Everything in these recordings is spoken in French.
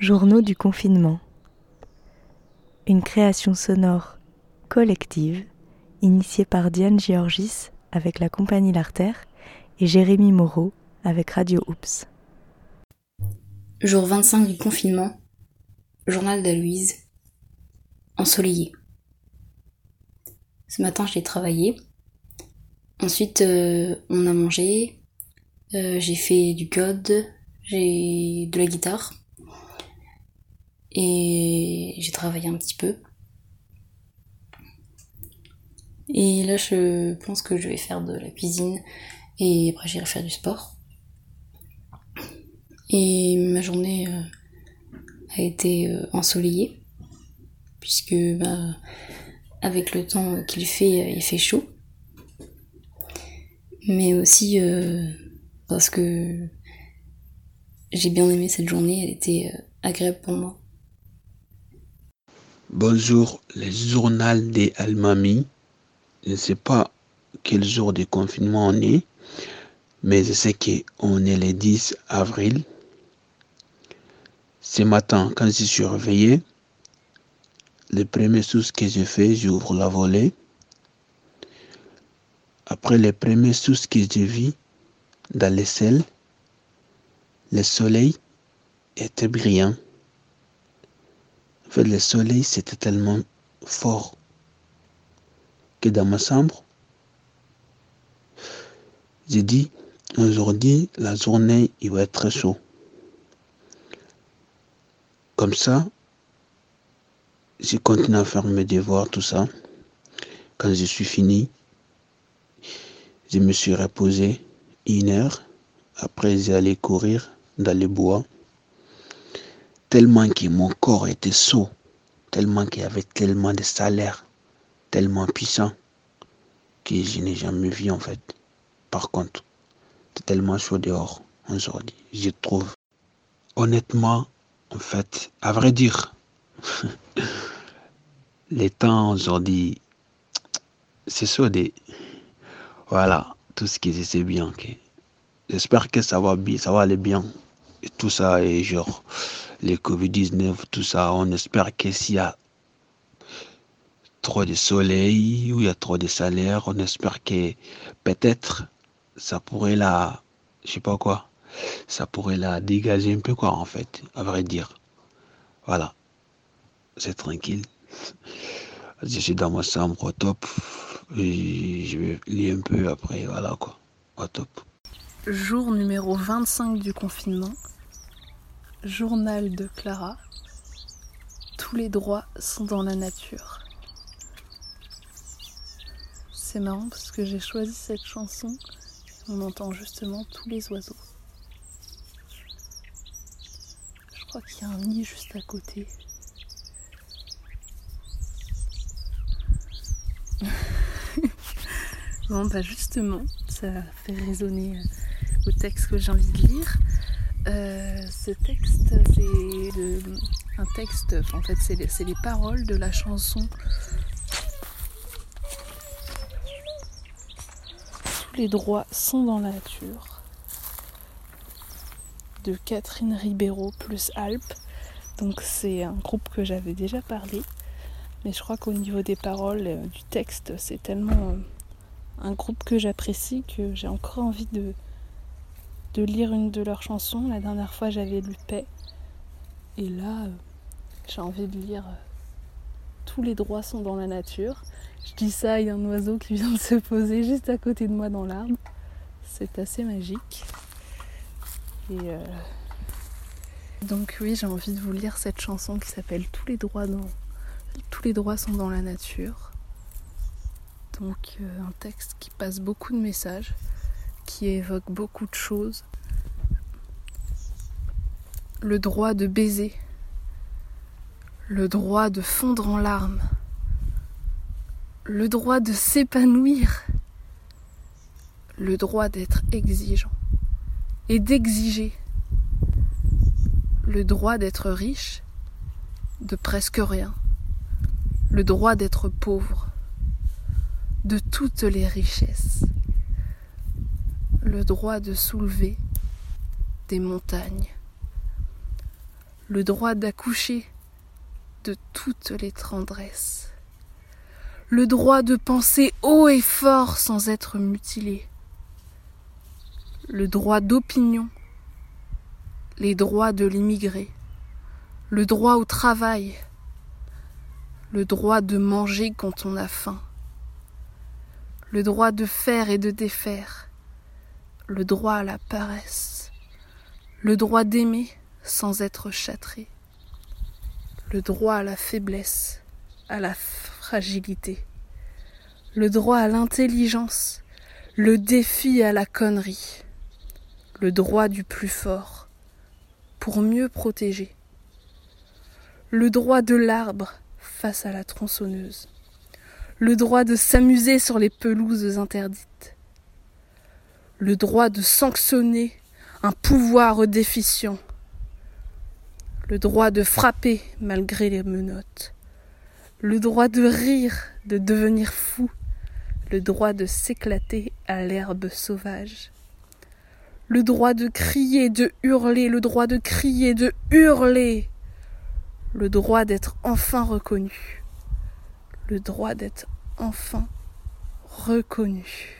Journaux du confinement. Une création sonore collective initiée par Diane Georgis avec la compagnie L'Artère et Jérémy Moreau avec Radio Oops. Jour 25 du confinement. Journal d'Aloïse. Ensoleillé. Ce matin, j'ai travaillé. Ensuite, euh, on a mangé. Euh, j'ai fait du code. J'ai de la guitare. Et j'ai travaillé un petit peu. Et là, je pense que je vais faire de la cuisine. Et après, j'irai faire du sport. Et ma journée euh, a été euh, ensoleillée. Puisque, bah, avec le temps qu'il fait, il fait chaud. Mais aussi parce que j'ai bien aimé cette journée, elle était agréable pour moi. Bonjour, les journal des Almami. Je ne sais pas quel jour de confinement on est, mais je sais qu'on est le 10 avril. Ce matin, quand je suis réveillé, le premier chose que je fais, j'ouvre la volée. Après les premières choses que j'ai vues dans les selles, le soleil était brillant. En fait, le soleil, c'était tellement fort que dans ma chambre, j'ai dit, aujourd'hui, la journée, il va être très chaud. Comme ça, j'ai continué à faire mes devoirs, tout ça. Quand je suis fini, je me suis reposé une heure. Après, j'ai allé courir dans les bois tellement que mon corps était saut, tellement qu'il y avait tellement de salaire, tellement puissant, que je n'ai jamais vu en fait. Par contre, c'est tellement chaud dehors aujourd'hui, je trouve. Honnêtement, en fait, à vrai dire, les temps aujourd'hui, c'est chaud des... Voilà, tout ce qui est bien. J'espère que ça va bien, ça va aller bien. Et tout ça est genre les Covid-19, tout ça, on espère que s'il y a trop de soleil ou il y a trop de salaire, on espère que peut-être ça pourrait la, je sais pas quoi, ça pourrait la dégager un peu quoi en fait, à vrai dire. Voilà, c'est tranquille. Je suis dans ma chambre au top. Je vais lire un peu après, voilà quoi, au top. Jour numéro 25 du confinement. Journal de Clara. Tous les droits sont dans la nature. C'est marrant parce que j'ai choisi cette chanson. On entend justement tous les oiseaux. Je crois qu'il y a un nid juste à côté. bon, bah justement, ça fait résonner au texte que j'ai envie de lire. Euh, ce texte, c'est un texte, en fait, c'est les, les, paroles de la chanson. Tous les droits sont dans la nature. De Catherine Ribeiro plus Alpes. Donc, c'est un groupe que j'avais déjà parlé, mais je crois qu'au niveau des paroles, euh, du texte, c'est tellement euh, un groupe que j'apprécie que j'ai encore envie de de lire une de leurs chansons. La dernière fois, j'avais lu Paix. Et là, euh, j'ai envie de lire euh, Tous les droits sont dans la nature. Je dis ça, il y a un oiseau qui vient de se poser juste à côté de moi dans l'arbre. C'est assez magique. Et euh, donc oui, j'ai envie de vous lire cette chanson qui s'appelle Tous les droits dans tous les droits sont dans la nature. Donc un texte qui passe beaucoup de messages qui évoque beaucoup de choses. Le droit de baiser, le droit de fondre en larmes, le droit de s'épanouir, le droit d'être exigeant et d'exiger, le droit d'être riche de presque rien, le droit d'être pauvre, de toutes les richesses le droit de soulever des montagnes, le droit d'accoucher de toutes les tendresses, le droit de penser haut et fort sans être mutilé, le droit d'opinion, les droits de l'immigré, le droit au travail, le droit de manger quand on a faim, le droit de faire et de défaire, le droit à la paresse, le droit d'aimer sans être châtré, le droit à la faiblesse, à la fragilité, le droit à l'intelligence, le défi à la connerie, le droit du plus fort, pour mieux protéger, le droit de l'arbre face à la tronçonneuse, le droit de s'amuser sur les pelouses interdites, le droit de sanctionner un pouvoir déficient, le droit de frapper malgré les menottes, le droit de rire, de devenir fou, le droit de s'éclater à l'herbe sauvage, le droit de crier, de hurler, le droit de crier, de hurler, le droit d'être enfin reconnu, le droit d'être enfin reconnu.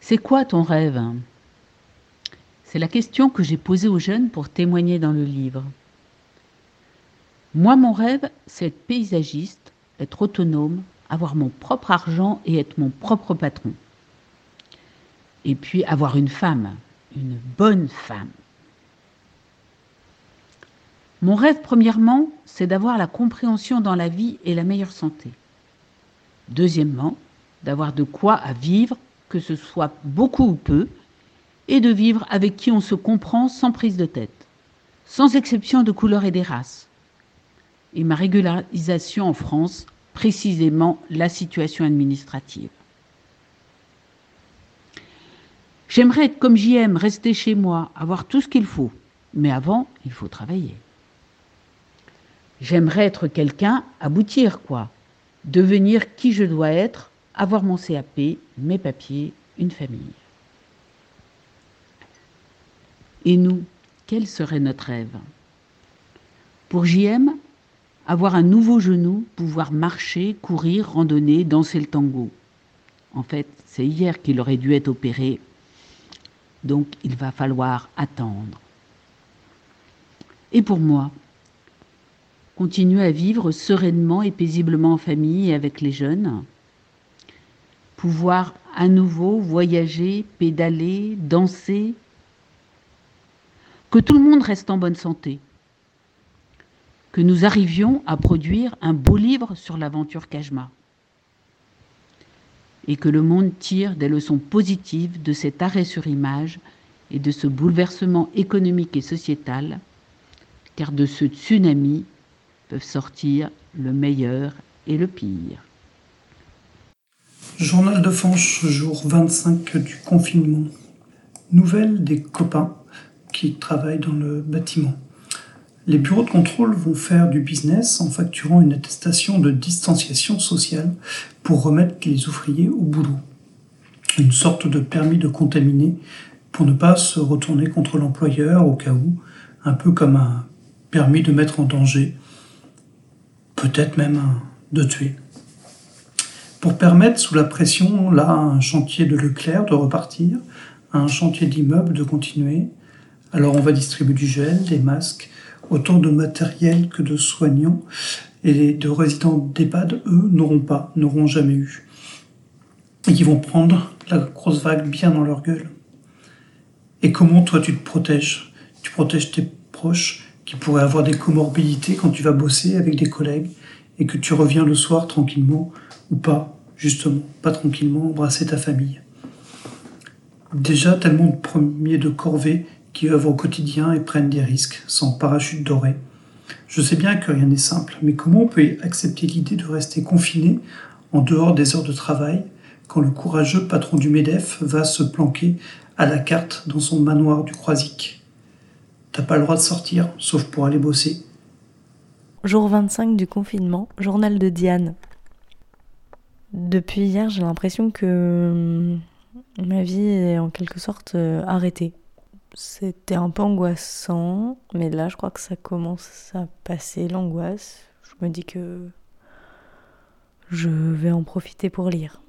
C'est quoi ton rêve? C'est la question que j'ai posée aux jeunes pour témoigner dans le livre. Moi, mon rêve, c'est être paysagiste, être autonome, avoir mon propre argent et être mon propre patron. Et puis avoir une femme, une bonne femme. Mon rêve, premièrement, c'est d'avoir la compréhension dans la vie et la meilleure santé. Deuxièmement, d'avoir de quoi à vivre, que ce soit beaucoup ou peu, et de vivre avec qui on se comprend sans prise de tête, sans exception de couleur et des races. Et ma régularisation en France, précisément la situation administrative. J'aimerais être comme j'aime, rester chez moi, avoir tout ce qu'il faut. Mais avant, il faut travailler. J'aimerais être quelqu'un, aboutir quoi. Devenir qui je dois être, avoir mon CAP, mes papiers, une famille. Et nous, quel serait notre rêve? Pour JM, avoir un nouveau genou, pouvoir marcher, courir, randonner, danser le tango. En fait, c'est hier qu'il aurait dû être opéré donc il va falloir attendre. Et pour moi, continuer à vivre sereinement et paisiblement en famille et avec les jeunes, pouvoir à nouveau voyager, pédaler, danser, que tout le monde reste en bonne santé, que nous arrivions à produire un beau livre sur l'aventure Kajma. Et que le monde tire des leçons positives de cet arrêt sur image et de ce bouleversement économique et sociétal, car de ce tsunami peuvent sortir le meilleur et le pire. Journal de Fanche, jour 25 du confinement. Nouvelle des copains qui travaillent dans le bâtiment. Les bureaux de contrôle vont faire du business en facturant une attestation de distanciation sociale pour remettre les ouvriers au boulot. Une sorte de permis de contaminer pour ne pas se retourner contre l'employeur au cas où, un peu comme un permis de mettre en danger, peut-être même de tuer. Pour permettre, sous la pression, là, un chantier de Leclerc de repartir, un chantier d'immeuble de continuer, alors on va distribuer du gel, des masques, autant de matériel que de soignants, et de résidents d'EHPAD, eux, n'auront pas, n'auront jamais eu. Et qui vont prendre la grosse vague bien dans leur gueule. Et comment toi tu te protèges? Tu protèges tes proches qui pourraient avoir des comorbidités quand tu vas bosser avec des collègues et que tu reviens le soir tranquillement ou pas, justement, pas tranquillement, embrasser ta famille. Déjà tellement de premiers de corvée qui œuvrent au quotidien et prennent des risques sans parachute doré. Je sais bien que rien n'est simple, mais comment on peut accepter l'idée de rester confiné en dehors des heures de travail quand le courageux patron du MEDEF va se planquer à la carte dans son manoir du Croisic? T'as pas le droit de sortir, sauf pour aller bosser. Jour 25 du confinement, journal de Diane. Depuis hier, j'ai l'impression que ma vie est en quelque sorte euh, arrêtée. C'était un peu angoissant, mais là je crois que ça commence à passer l'angoisse. Je me dis que je vais en profiter pour lire.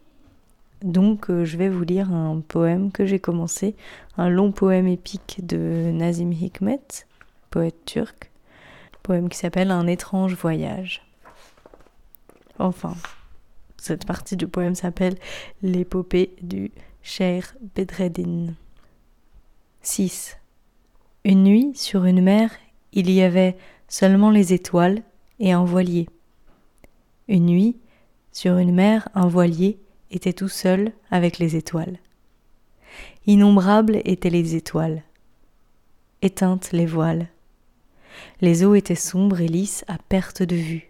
Donc euh, je vais vous lire un poème que j'ai commencé, un long poème épique de Nazim Hikmet, poète turc, poème qui s'appelle Un étrange voyage. Enfin, cette partie du poème s'appelle L'épopée du Cher Bedreddin. 6. Une nuit, sur une mer, il y avait seulement les étoiles et un voilier. Une nuit, sur une mer, un voilier était tout seul avec les étoiles. Innombrables étaient les étoiles. Éteintes les voiles. Les eaux étaient sombres et lisses à perte de vue.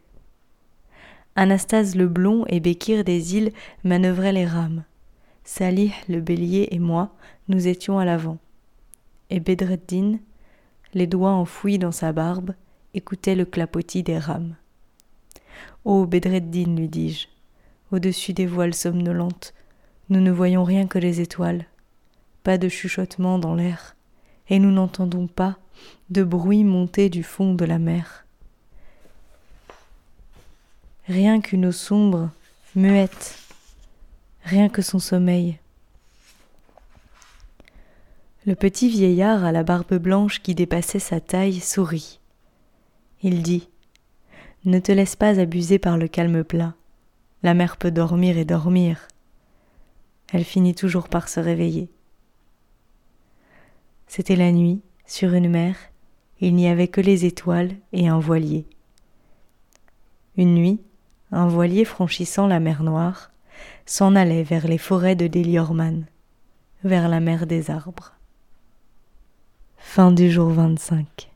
Anastase le blond et Békir des îles manœuvraient les rames. Salih le bélier et moi, nous étions à l'avant. Et Bedreddin, les doigts enfouis dans sa barbe, écoutait le clapotis des rames. Ô Bedreddin, lui dis-je, au-dessus des voiles somnolentes, nous ne voyons rien que les étoiles, pas de chuchotement dans l'air, et nous n'entendons pas de bruit monter du fond de la mer. Rien qu'une eau sombre, muette, rien que son sommeil. Le petit vieillard à la barbe blanche qui dépassait sa taille sourit. Il dit Ne te laisse pas abuser par le calme plat. La mère peut dormir et dormir. Elle finit toujours par se réveiller. C'était la nuit, sur une mer, il n'y avait que les étoiles et un voilier. Une nuit, un voilier franchissant la mer Noire s'en allait vers les forêts de Deliorman, vers la mer des arbres. Fin du jour 25.